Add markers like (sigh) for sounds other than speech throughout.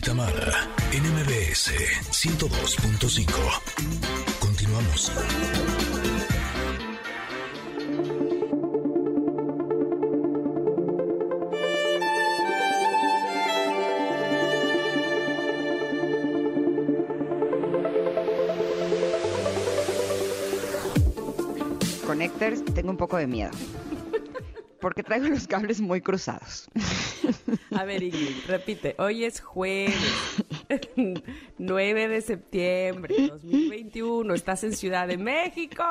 y Tamara en MBS 102.5. Continuamos. Connectors, tengo un poco de miedo. Porque traigo los cables muy cruzados. (laughs) A ver, Ingrid, repite. Hoy es jueves, (laughs) 9 de septiembre 2021. Estás en Ciudad de México.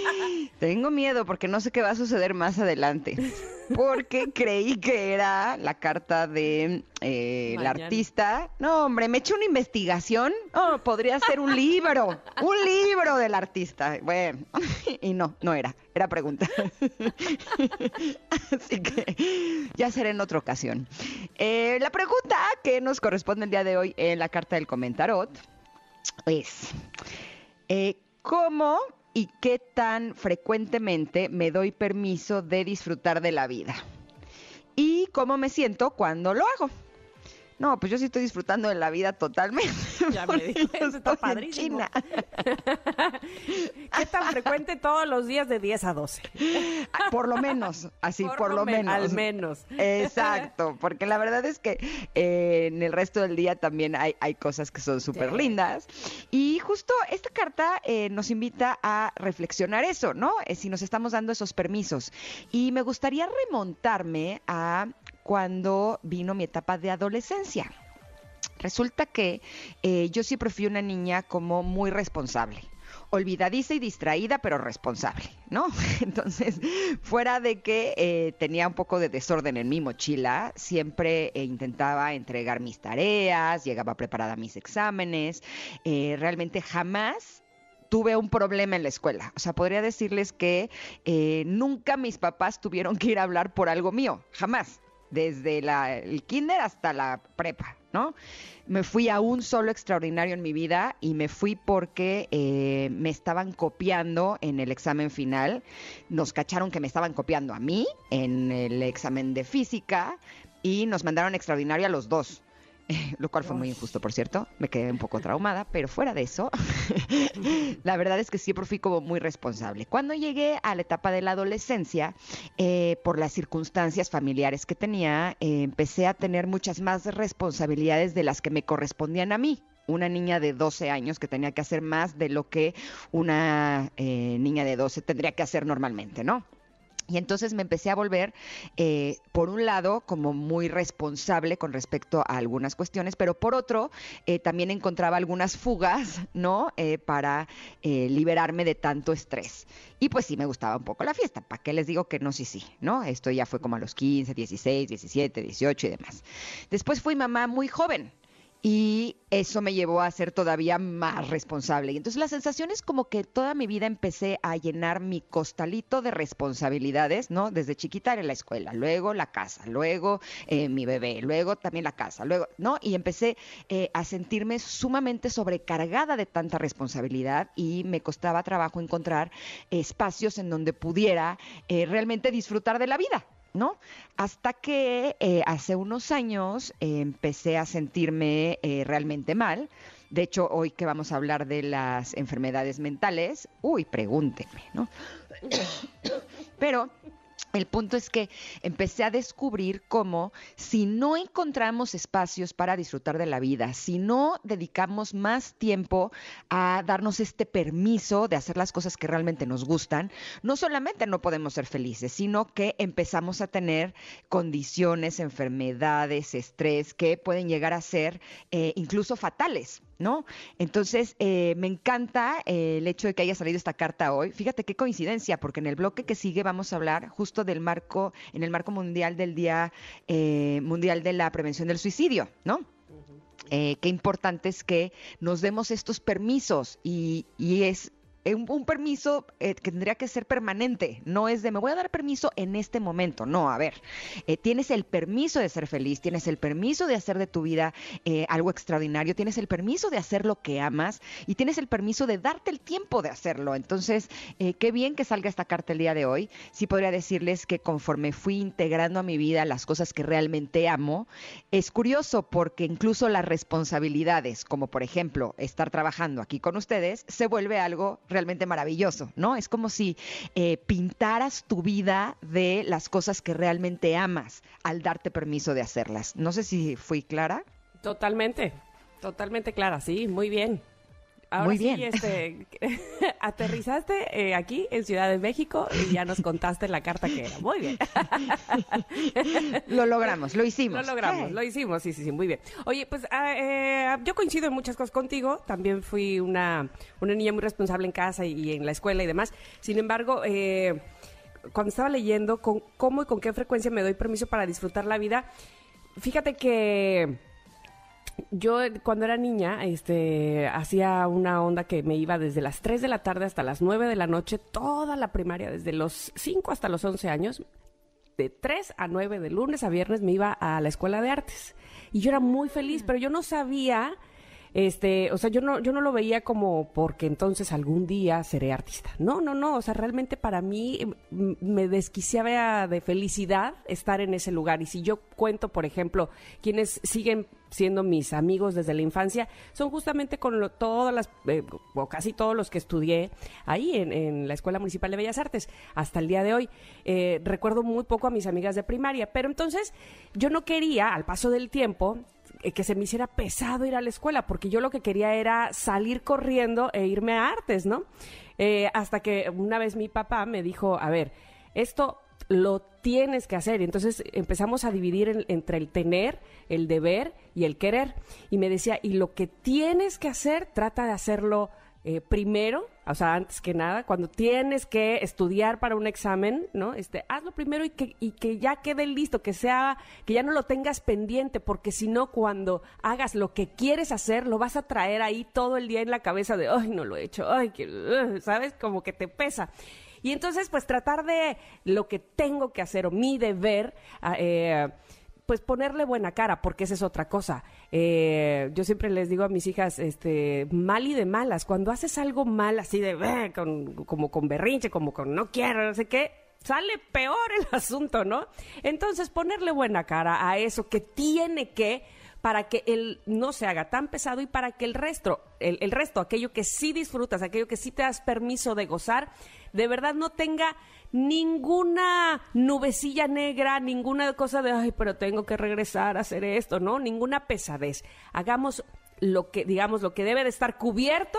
(laughs) Tengo miedo porque no sé qué va a suceder más adelante. Porque creí que era la carta de eh, artista. No, hombre, me eché una investigación. Oh, podría ser un libro. Un libro del artista. Bueno, (laughs) y no, no era. Era pregunta. (laughs) Así que ya será en otra ocasión. Eh, la pregunta que nos corresponde el día de hoy en la carta del comentarot es, eh, ¿cómo y qué tan frecuentemente me doy permiso de disfrutar de la vida? ¿Y cómo me siento cuando lo hago? No, pues yo sí estoy disfrutando de la vida totalmente. (laughs) Ya me porque di cuenta, está en padrísimo. China. (laughs) ¿Qué tan frecuente todos los días de 10 a 12? Ah, Por lo menos, así, por, lo, men- menos. Al menos. Exacto, (laughs) porque la verdad es que eh, en el resto del día también hay, hay cosas que son súper lindas. Y justo esta carta eh, nos invita a reflexionar eso, ¿no? Eh, si nos estamos dando esos permisos. Y me gustaría remontarme a cuando vino mi etapa de adolescencia. Resulta que eh, yo siempre fui una niña como muy responsable. Olvidadiza y distraída, pero responsable, ¿no? (laughs) Entonces, fuera de que eh, tenía un poco de desorden en mi mochila, siempre eh, intentaba entregar mis tareas, llegaba preparada a mis exámenes, realmente jamás tuve un problema en la escuela. O sea, podría decirles que nunca mis papás tuvieron que ir a hablar por algo mío, jamás, desde la- el kinder hasta la prepa, ¿no? Me fui a un solo extraordinario en mi vida y me fui porque eh, me estaban copiando en el examen final. Nos cacharon que me estaban copiando a mí en el examen de física y nos mandaron extraordinario a los dos. (laughs) Lo cual fue muy injusto, por cierto. Me quedé un poco traumada, pero fuera de eso, (laughs) la verdad es que siempre fui como muy responsable. Cuando llegué a la etapa de la adolescencia, eh, por las circunstancias familiares que tenía, eh, empecé a tener muchas más responsabilidades de las que me correspondían a mí. Una niña de 12 años que tenía que hacer más de lo que una eh, niña de 12 tendría que hacer normalmente, ¿no? Y entonces me empecé a volver, eh, por un lado, como muy responsable con respecto a algunas cuestiones, pero por otro, eh, también encontraba algunas fugas, ¿no? Eh, para eh, liberarme de tanto estrés. Y pues sí, me gustaba un poco la fiesta. ¿Para qué les digo que no? Sí, sí, ¿no? Esto ya fue como a los 15, 16, 17, 18 y demás. Después fui mamá muy joven. Y eso me llevó a ser todavía más responsable. Y entonces la sensación es como que toda mi vida empecé a llenar mi costalito de responsabilidades, ¿no? Desde chiquita era la escuela, luego la casa, luego eh, mi bebé, luego también la casa, luego, ¿no? Y empecé eh, a sentirme sumamente sobrecargada de tanta responsabilidad y me costaba trabajo encontrar espacios en donde pudiera eh, realmente disfrutar de la vida. ¿No? Hasta que eh, hace unos años eh, empecé a sentirme eh, realmente mal. De hecho, hoy que vamos a hablar de las enfermedades mentales, uy, pregúntenme, ¿no? (coughs) Pero el punto es que empecé a descubrir cómo si no encontramos espacios para disfrutar de la vida, si no dedicamos más tiempo a darnos este permiso de hacer las cosas que realmente nos gustan, no solamente no podemos ser felices, sino que empezamos a tener condiciones, enfermedades, estrés que pueden llegar a ser eh, incluso fatales. ¿No? Entonces, eh, me encanta eh, el hecho de que haya salido esta carta hoy. Fíjate qué coincidencia, porque en el bloque que sigue vamos a hablar justo del marco, en el marco mundial del Día eh, Mundial de la Prevención del Suicidio, ¿no? Eh, qué importante es que nos demos estos permisos y, y es eh, un, permiso eh, que tendría que ser permanente, no es de me voy a dar permiso en este momento, no, a ver, eh, tienes el permiso de ser feliz, tienes el permiso de hacer de tu vida algo extraordinario, tienes el permiso de hacer lo que amas y tienes el permiso de darte el tiempo de hacerlo. Entonces, qué bien que salga esta carta el día de hoy. Sí podría decirles que conforme fui integrando a mi vida las cosas que realmente amo, es curioso porque incluso las responsabilidades, como por ejemplo estar trabajando aquí con ustedes, se vuelve algo realmente maravilloso, ¿no? Es como si eh, pintaras tu vida de las cosas que realmente amas al darte permiso de hacerlas. No sé si fui clara. Totalmente, totalmente clara, sí, muy bien. Ahora Muy bien. este, (laughs) aterrizaste eh, aquí en Ciudad de México y ya nos contaste la carta que era. Muy bien. (laughs) lo logramos, lo hicimos. Lo logramos, lo hicimos, sí, sí, sí, muy bien. Oye, pues ah, eh, yo coincido en muchas cosas contigo. También fui una, una niña muy responsable en casa y, en la escuela y demás. Sin embargo, eh, cuando estaba leyendo con, cómo y con qué frecuencia me doy permiso para disfrutar la vida, fíjate que yo cuando era niña, este, hacía una onda que me iba desde las 3 de la tarde hasta las 9 de la noche, toda la primaria, desde los 5 hasta los 11 años, de 3 a 9, de lunes a viernes, me iba a la escuela de artes. Y yo era muy feliz, pero yo no sabía este, o sea, yo no, yo no lo veía como porque entonces algún día seré artista. No, no, no. O sea, realmente para mí mm, me desquiciaba de felicidad estar en ese lugar. Y si yo cuento, por ejemplo, quienes siguen siendo mis amigos desde la infancia, son justamente con todas las, eh, o casi todos los que estudié ahí en, la Escuela Municipal de Bellas Artes hasta el día de hoy. Eh, recuerdo muy poco a mis amigas de primaria, pero entonces yo no quería, al paso del tiempo, que se me hiciera pesado ir a la escuela, porque yo lo que quería era salir corriendo e irme a artes, ¿no? Eh, hasta que una vez mi papá me dijo, a ver, esto lo tienes que hacer. Y entonces empezamos a dividir entre el tener, el deber y el querer. Y me decía, y lo que tienes que hacer, trata de hacerlo eh, primero, o sea, antes que nada, cuando tienes que estudiar para un examen, ¿no? Este, hazlo primero y que, y que ya quede listo, que sea, que ya no lo tengas pendiente, porque si no, cuando hagas lo que quieres hacer, lo vas a traer ahí todo el día en la cabeza de, ay, no lo he hecho, ay, que, ¿sabes? Como que te pesa. Y entonces, pues tratar de lo que tengo que hacer o mi deber, ah, eh, pues ponerle buena cara, porque esa es otra cosa. Eh, yo siempre les digo a mis hijas, este, mal y de malas, cuando haces algo mal, así de, como con berrinche, como con no quiero, no sé qué, sale peor el (laughs) asunto, ¿no? Entonces, ponerle buena cara a eso que tiene que para que él no se haga tan pesado y para que el resto, el, el, resto, aquello que sí disfrutas, aquello que sí te das permiso de gozar, de verdad no tenga ninguna nubecilla negra, ninguna cosa de, ay, pero tengo que regresar a hacer esto, ¿no? Ninguna pesadez. Hagamos lo que, digamos, lo que debe de estar cubierto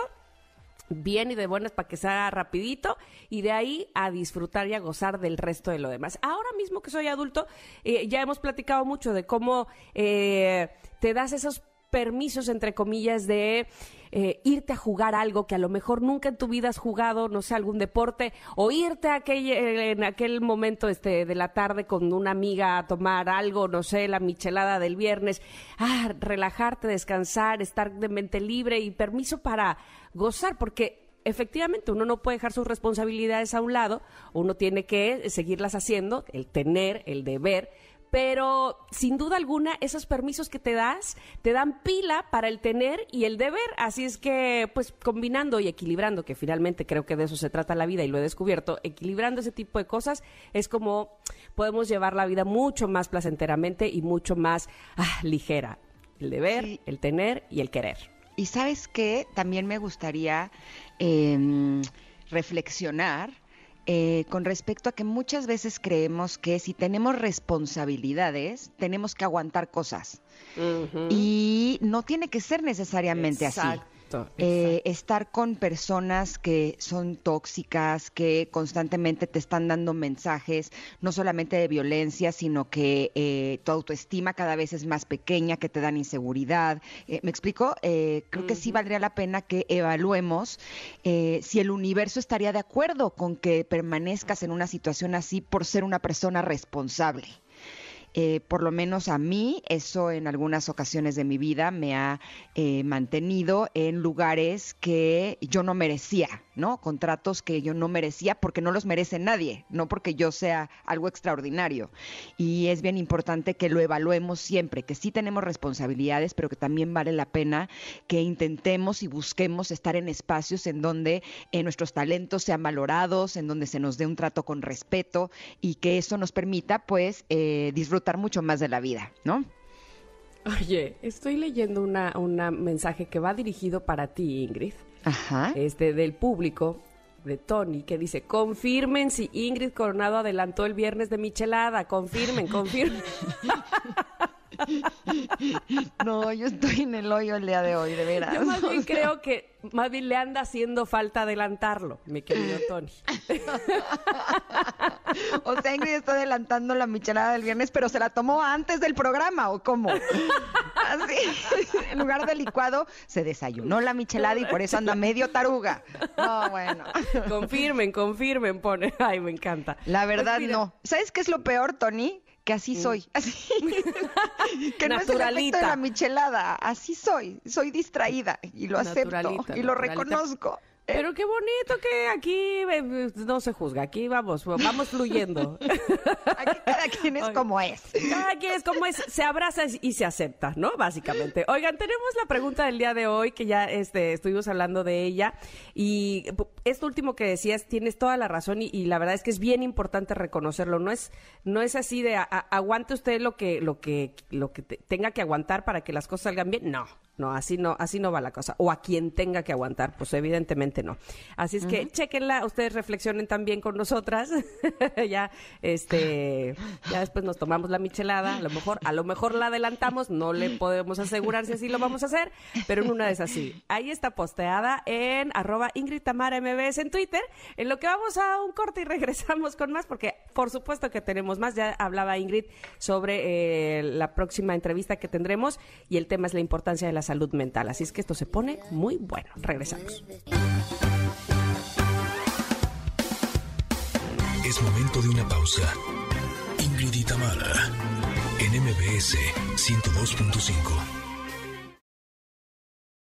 bien y de buenas para que sea rapidito y de ahí a disfrutar y a gozar del resto de lo demás. Ahora mismo que soy adulto, eh, ya hemos platicado mucho de cómo eh, te das esos permisos, entre comillas, de eh, irte a jugar algo que a lo mejor nunca en tu vida has jugado, no sé, algún deporte, o irte a aquel, eh, en aquel momento este, de la tarde con una amiga a tomar algo, no sé, la michelada del viernes, ah, relajarte, descansar, estar de mente libre y permiso para gozar, porque efectivamente uno no puede dejar sus responsabilidades a un lado, uno tiene que seguirlas haciendo, el tener, el deber, pero sin duda alguna esos permisos que te das te dan pila para el tener y el deber, así es que pues combinando y equilibrando, que finalmente creo que de eso se trata la vida y lo he descubierto, equilibrando ese tipo de cosas es como podemos llevar la vida mucho más placenteramente y mucho más ah, ligera, el deber, el tener y el querer. Y sabes que también me gustaría em, reflexionar eh, con respecto a que muchas veces creemos que si tenemos responsabilidades, tenemos que aguantar cosas. Y no tiene que ser necesariamente así. Eh, estar con personas que son tóxicas, que constantemente te están dando mensajes, no solamente de violencia, sino que eh, tu autoestima cada vez es más pequeña, que te dan inseguridad. Eh, ¿Me explico? creo que sí valdría la pena que evaluemos si el universo estaría de acuerdo con que permanezcas en una situación así por ser una persona responsable. Eh, por lo menos a mí, eso en algunas ocasiones de mi vida me ha eh, mantenido en lugares que yo no merecía, ¿no? Contratos que yo no merecía porque no los merece nadie, no porque yo sea algo extraordinario. Y es bien importante que lo evaluemos siempre, que sí tenemos responsabilidades, pero que también vale la pena que intentemos y busquemos estar en espacios en donde eh, nuestros talentos sean valorados, en donde se nos dé un trato con respeto y que eso nos permita, pues, eh, disfrutar mucho más de la vida, ¿no? Oye, estoy leyendo una, una mensaje que va dirigido para ti, Ingrid. Ajá. Este, del público, de Tony, que dice, confirmen si Ingrid Coronado adelantó el viernes de Michelada, confirmen, confirmen. (laughs) No, yo estoy en el hoyo el día de hoy, de veras. Yo más bien creo que más bien le anda haciendo falta adelantarlo, mi querido (laughs) Tony. (laughs) (laughs) O sea, Ingrid está adelantando la michelada del viernes, pero se la tomó antes del programa, ¿o cómo? Así, en lugar de licuado, se desayunó la michelada y por eso anda medio taruga. No, bueno. Confirmen, confirmen, pone. Ay, me encanta. La verdad, Pues no. ¿Sabes qué es lo peor, Tony? Que así soy. Así. (laughs) que no es el efecto de la michelada. Así soy. Soy distraída y lo acepto y lo reconozco. Pero qué bonito que aquí eh, no se juzga, aquí vamos, vamos fluyendo. Aquí cada quien es como es. Cada quien es como es, se abraza y se acepta, ¿no? Básicamente. Oigan, tenemos la pregunta del día de hoy, que ya este, estuvimos hablando de ella. Y esto último que decías, tienes toda la razón y, y la verdad es que es bien importante reconocerlo. No es, no es así de a- a- aguante usted lo que, lo que, lo que te- tenga que aguantar para que las cosas salgan bien. No. No, así no, así no va la cosa. O a quien tenga que aguantar, pues evidentemente no. Así es que chequenla, ustedes reflexionen también con nosotras. (laughs) ya, este, ya después nos tomamos la michelada, a lo mejor, a lo mejor la adelantamos, no le podemos asegurar si así lo vamos a hacer, pero en una de esas sí. Ahí está posteada en arroba Ingrid Tamara MBS en Twitter, en lo que vamos a un corte y (laughs) regresamos con más, porque por supuesto que tenemos más. Ya hablaba Ingrid sobre eh, la próxima entrevista que tendremos y el tema es la importancia de la salud mental. Así es que esto se pone muy bueno. Regresamos. Es momento de una pausa. Ingrid y en MBS 102.5.